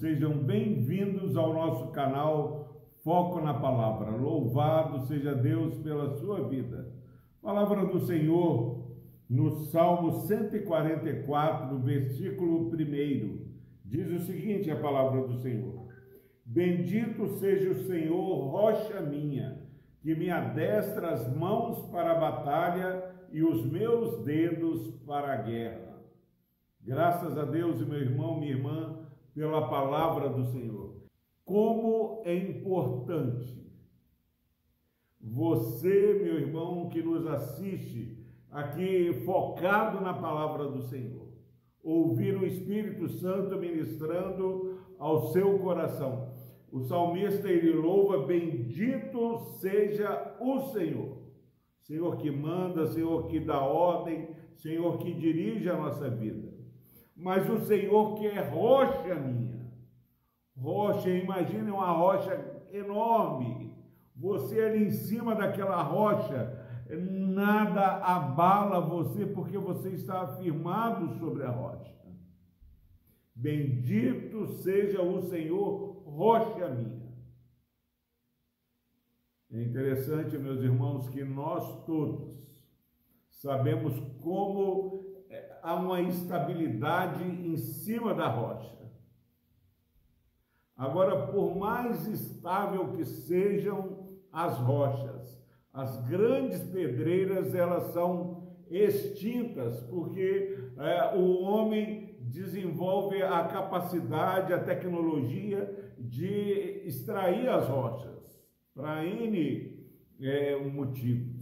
sejam bem-vindos ao nosso canal Foco na Palavra. Louvado seja Deus pela sua vida. Palavra do Senhor no Salmo 144, versículo 1, diz o seguinte: a palavra do Senhor: Bendito seja o Senhor, rocha minha, que me adestra as mãos para a batalha e os meus dedos para a guerra. Graças a Deus, meu irmão, minha irmã, pela palavra do Senhor. Como é importante você, meu irmão, que nos assiste aqui focado na palavra do Senhor, ouvir o Espírito Santo ministrando ao seu coração. O salmista ele louva: Bendito seja o Senhor. Senhor que manda, Senhor que dá ordem, Senhor que dirige a nossa vida mas o Senhor que é rocha minha. Rocha, imagine uma rocha enorme. Você ali em cima daquela rocha, nada abala você porque você está afirmado sobre a rocha. Bendito seja o Senhor, rocha minha. É interessante, meus irmãos, que nós todos sabemos como há uma estabilidade em cima da rocha. Agora, por mais estável que sejam as rochas, as grandes pedreiras elas são extintas, porque é, o homem desenvolve a capacidade, a tecnologia de extrair as rochas para N é, motivos.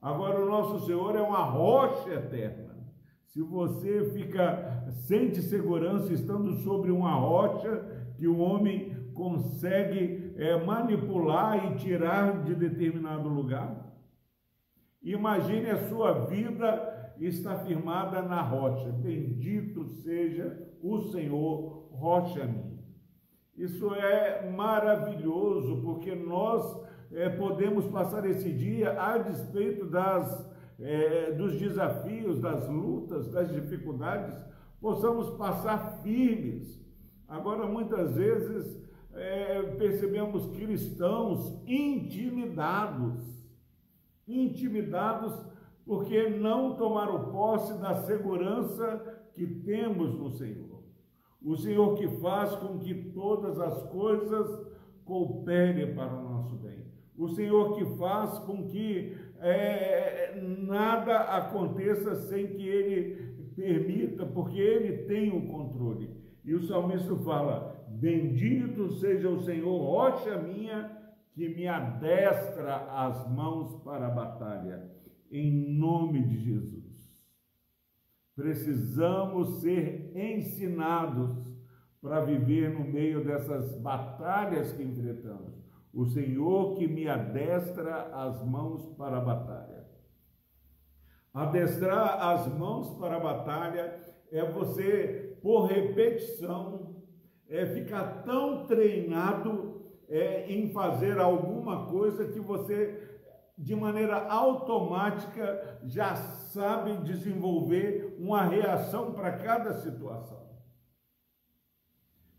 Agora, o nosso Senhor é uma rocha eterna. Se você fica sente segurança estando sobre uma rocha que o homem consegue é, manipular e tirar de determinado lugar, imagine a sua vida está firmada na rocha. Bendito seja o Senhor, rocha minha. Isso é maravilhoso, porque nós é, podemos passar esse dia a despeito das é, dos desafios, das lutas, das dificuldades, possamos passar firmes. Agora, muitas vezes, é, percebemos cristãos intimidados, intimidados porque não tomaram posse da segurança que temos no Senhor. O Senhor que faz com que todas as coisas cooperem para o. O Senhor que faz com que é, nada aconteça sem que ele permita, porque ele tem o controle. E o salmista fala: Bendito seja o Senhor, rocha minha, que me adestra as mãos para a batalha, em nome de Jesus. Precisamos ser ensinados para viver no meio dessas batalhas que enfrentamos o Senhor que me adestra as mãos para a batalha. Adestrar as mãos para a batalha é você, por repetição, é ficar tão treinado é, em fazer alguma coisa que você, de maneira automática, já sabe desenvolver uma reação para cada situação.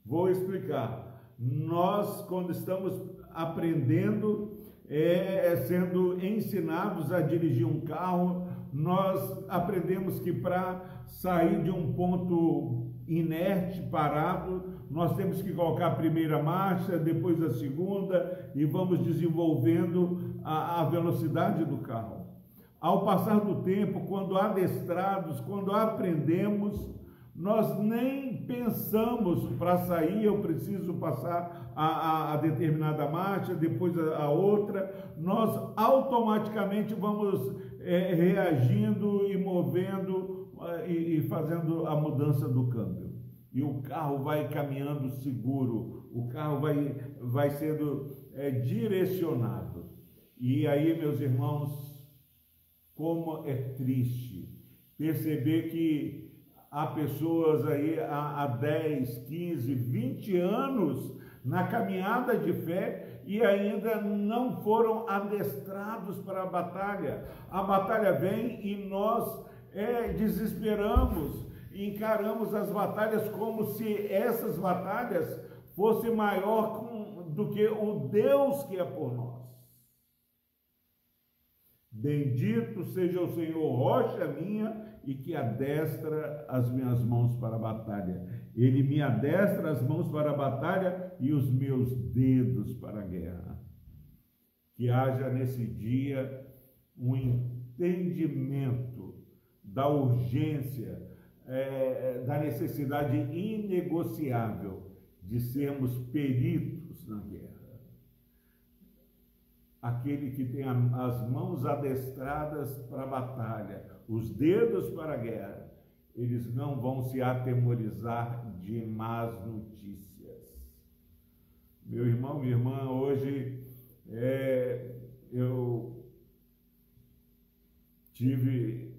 Vou explicar. Nós, quando estamos aprendendo, é, é, sendo ensinados a dirigir um carro, nós aprendemos que para sair de um ponto inerte, parado, nós temos que colocar a primeira marcha, depois a segunda e vamos desenvolvendo a, a velocidade do carro. Ao passar do tempo, quando adestrados, quando aprendemos, nós nem pensamos para sair, eu preciso passar a, a, a determinada marcha, depois a, a, outra, nós automaticamente vamos é, reagindo e movendo é, e, e fazendo a mudança do câmbio. E o carro vai caminhando seguro, o carro vai, vai sendo é, direcionado. E aí, meus irmãos, como é triste perceber que há pessoas aí há, há 10, 15, 20 anos na caminhada de fé e ainda não foram adestrados para a batalha. A batalha vem e nós é, desesperamos encaramos as batalhas como se essas batalhas fossem maior do que o Deus que é por nós. Bendito seja o Senhor, rocha minha, e que adestra as minhas mãos para a batalha. Ele me adestra as mãos para a batalha e os meus dedos para a guerra. Que haja nesse dia um entendimento da urgência, é, da necessidade inegociável de sermos peritos na guerra aquele que tem as mãos adestradas para a batalha, os dedos para a guerra, eles não vão se atemorizar de más notícias. Meu irmão, minha irmã, hoje é, eu tive,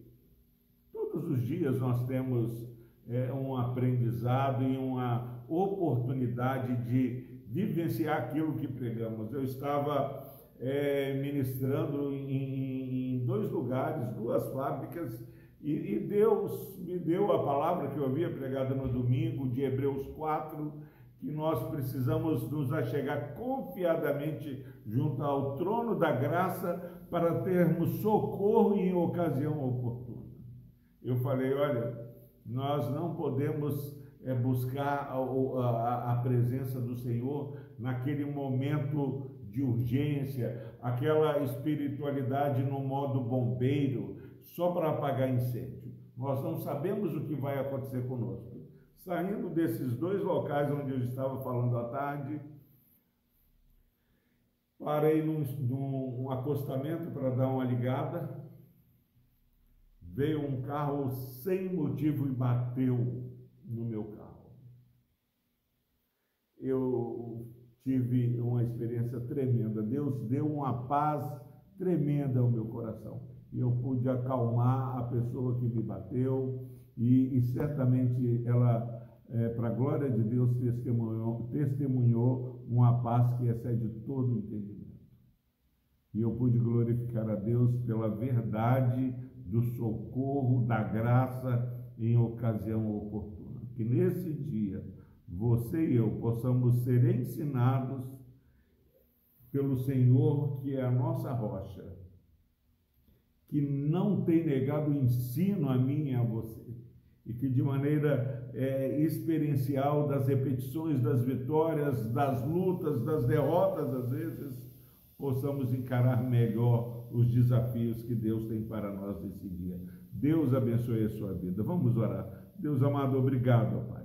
todos os dias nós temos é, um aprendizado e uma oportunidade de vivenciar aquilo que pregamos. Eu estava é, ministrando em, em, dois lugares, duas fábricas, e, e, Deus me deu a palavra que eu havia pregado no domingo, de Hebreus 4, que nós precisamos nos achegar confiadamente junto ao trono da graça para termos socorro em ocasião oportuna. Eu falei, olha, nós não podemos é, buscar a, a, a presença do Senhor naquele momento de urgência, aquela espiritualidade no modo bombeiro, só para apagar incêndio. Nós não sabemos o que vai acontecer conosco. Saindo desses dois locais onde eu estava falando à tarde, parei num, num acostamento para dar uma ligada. Veio um carro sem motivo e bateu no meu carro. Eu tive uma experiência tremenda. Deus deu uma paz tremenda ao meu coração. E eu pude acalmar a pessoa que me bateu e, e certamente ela, é, para a glória de Deus, testemunhou, testemunhou uma paz que excede todo entendimento. E eu pude glorificar a Deus pela verdade do socorro, da graça em ocasião oportuna. Que nesse dia você e eu possamos ser ensinados pelo Senhor, que é a nossa rocha, que não tem negado o ensino a mim e a você, e que de maneira é, experiencial das repetições, das vitórias, das lutas, das derrotas, às vezes, possamos encarar melhor os desafios que Deus tem para nós nesse dia. Deus abençoe a sua vida. Vamos orar. Deus amado, obrigado, Pai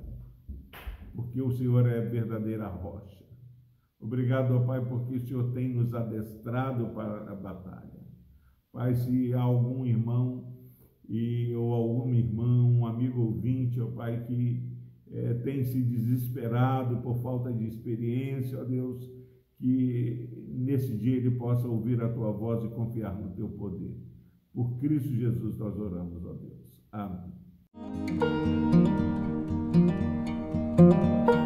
porque o Senhor é verdadeira rocha. Obrigado, ó Pai, porque o Senhor tem nos adestrado para a batalha. Pai, se há algum irmão e, ou alguma irmã, um amigo ouvinte, ó Pai, que é, tem se desesperado por falta de experiência, ó Deus, que nesse dia ele possa ouvir a tua voz e confiar no teu poder. Por Cristo Jesus nós oramos, ó Deus. Amém. thank you